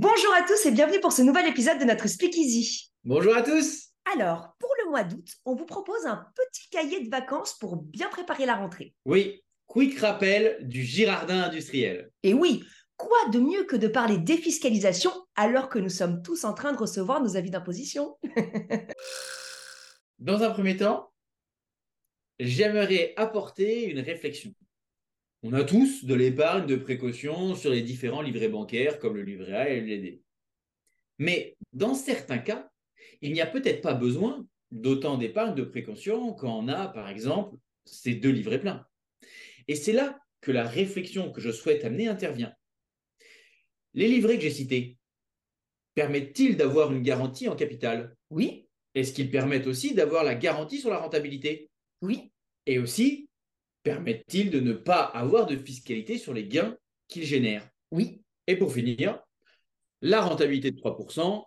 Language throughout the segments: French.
Bonjour à tous et bienvenue pour ce nouvel épisode de notre Speakeasy. Bonjour à tous. Alors, pour le mois d'août, on vous propose un petit cahier de vacances pour bien préparer la rentrée. Oui, quick rappel du Girardin industriel. Et oui, quoi de mieux que de parler défiscalisation alors que nous sommes tous en train de recevoir nos avis d'imposition? Dans un premier temps, j'aimerais apporter une réflexion. On a tous de l'épargne de précaution sur les différents livrets bancaires comme le livret A et le LD. Mais dans certains cas, il n'y a peut-être pas besoin d'autant d'épargne de précaution quand on a, par exemple, ces deux livrets pleins. Et c'est là que la réflexion que je souhaite amener intervient. Les livrets que j'ai cités permettent-ils d'avoir une garantie en capital? Oui. Est-ce qu'ils permettent aussi d'avoir la garantie sur la rentabilité? Oui. Et aussi, permettent-ils de ne pas avoir de fiscalité sur les gains qu'ils génèrent? Oui. Et pour finir, la rentabilité de 3%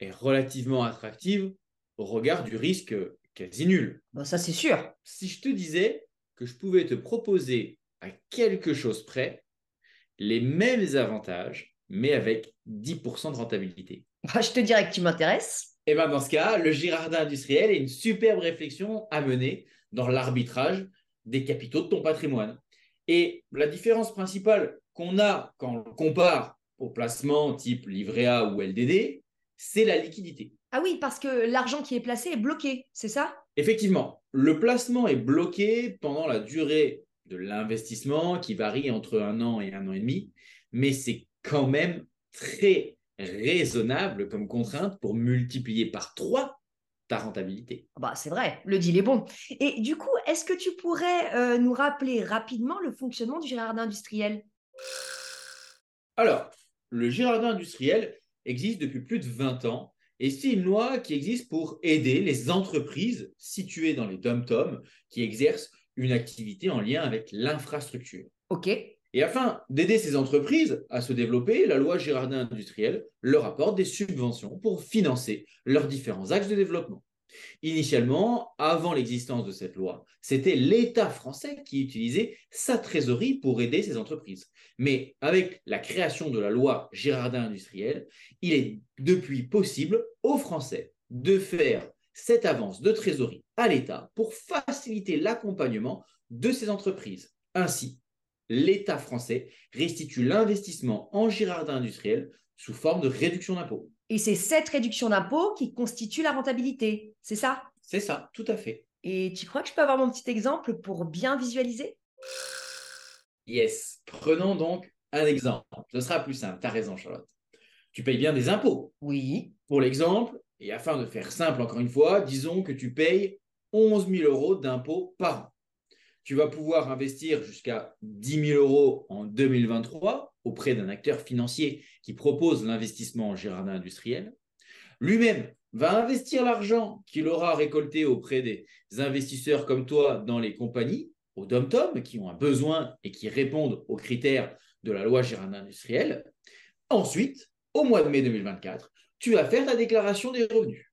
est relativement attractive au regard du risque quasi nul. Bon, ça c'est sûr. Si je te disais que je pouvais te proposer à quelque chose près les mêmes avantages, mais avec 10% de rentabilité. Bah, je te dirais que tu m'intéresses. Et bien dans ce cas, le Girardin industriel est une superbe réflexion à mener dans l'arbitrage des capitaux de ton patrimoine. Et la différence principale qu'on a quand on compare au placement type livret A ou LDD, c'est la liquidité. Ah oui, parce que l'argent qui est placé est bloqué, c'est ça? Effectivement, le placement est bloqué pendant la durée de l'investissement qui varie entre un an et un an et demi, mais c'est quand même très raisonnable comme contrainte pour multiplier par 3 ta rentabilité. Bah, c'est vrai, le deal est bon. Et du coup, est-ce que tu pourrais euh, nous rappeler rapidement le fonctionnement du Girardin industriel? Alors, le Girardin industriel existe depuis plus de 20 ans et c'est une loi qui existe pour aider les entreprises situées dans les dom-tom qui exercent une activité en lien avec l'infrastructure. Ok. Et afin d'aider ces entreprises à se développer, la loi Girardin industriel leur apporte des subventions pour financer leurs différents axes de développement. Initialement, avant l'existence de cette loi, c'était l'État français qui utilisait sa trésorerie pour aider ces entreprises. Mais avec la création de la loi Girardin industriel, il est depuis possible aux Français de faire cette avance de trésorerie à l'État pour faciliter l'accompagnement de ces entreprises. Ainsi, l'État français restitue l'investissement en Girardin industriel sous forme de réduction d'impôt. Et c'est cette réduction d'impôt qui constitue la rentabilité, c'est ça? C'est ça, tout à fait. Et tu crois que je peux avoir mon petit exemple pour bien visualiser? Yes. Prenons donc un exemple. Ce sera plus simple. Tu as raison, Charlotte. Tu payes bien des impôts. Oui. Pour l'exemple, et afin de faire simple encore une fois, disons que tu payes 11 000 euros d'impôts par an. Tu vas pouvoir investir jusqu'à 10 000 euros en 2023 auprès d'un acteur financier qui propose l'investissement en Girardin industriel. Lui-même va investir l'argent qu'il aura récolté auprès des investisseurs comme toi dans les compagnies, au dom-tom, qui ont un besoin et qui répondent aux critères de la loi Girardin industriel. Ensuite, au mois de mai 2024, tu vas faire ta déclaration des revenus.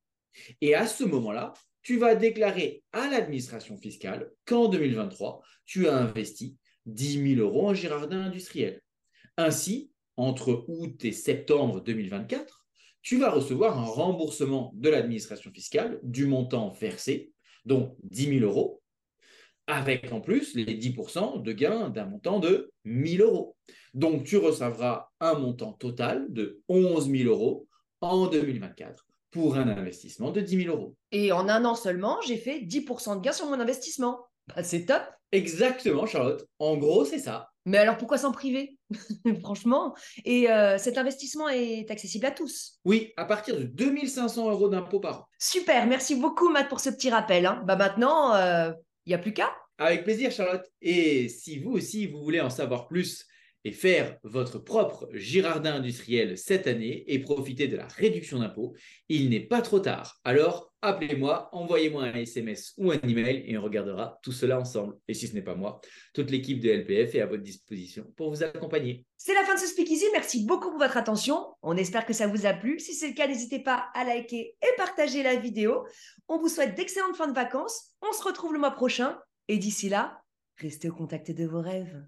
Et à ce moment-là, tu vas déclarer à l'administration fiscale qu'en 2023, tu as investi 10 000 euros en Girardin industriel. Ainsi, entre août et septembre 2024, tu vas recevoir un remboursement de l'administration fiscale du montant versé, donc 10 000 euros, avec en plus les 10% de gain d'un montant de 1 000 euros. Donc, tu recevras un montant total de 11 000 euros en 2024 pour un investissement de 10 000 euros. Et en un an seulement, j'ai fait 10% de gain sur mon investissement. Bah, c'est top. Exactement, Charlotte. En gros, c'est ça. Mais alors pourquoi s'en priver? Franchement. Et euh, cet investissement est accessible à tous. Oui, à partir de 2500 euros d'impôt par an. Super, merci beaucoup Matt pour ce petit rappel. Hein. Bah maintenant, il euh, n'y a plus qu'à. Avec plaisir, Charlotte. Et si vous aussi, vous voulez en savoir plus et faire votre propre Girardin industriel cette année et profiter de la réduction d'impôt, il n'est pas trop tard. Alors, appelez-moi, envoyez-moi un SMS ou un email et on regardera tout cela ensemble. Et si ce n'est pas moi, toute l'équipe de LPF est à votre disposition pour vous accompagner. C'est la fin de ce Speakeasy. Merci beaucoup pour votre attention. On espère que ça vous a plu. Si c'est le cas, n'hésitez pas à liker et partager la vidéo. On vous souhaite d'excellentes fins de vacances. On se retrouve le mois prochain. Et d'ici là, restez au contact de vos rêves.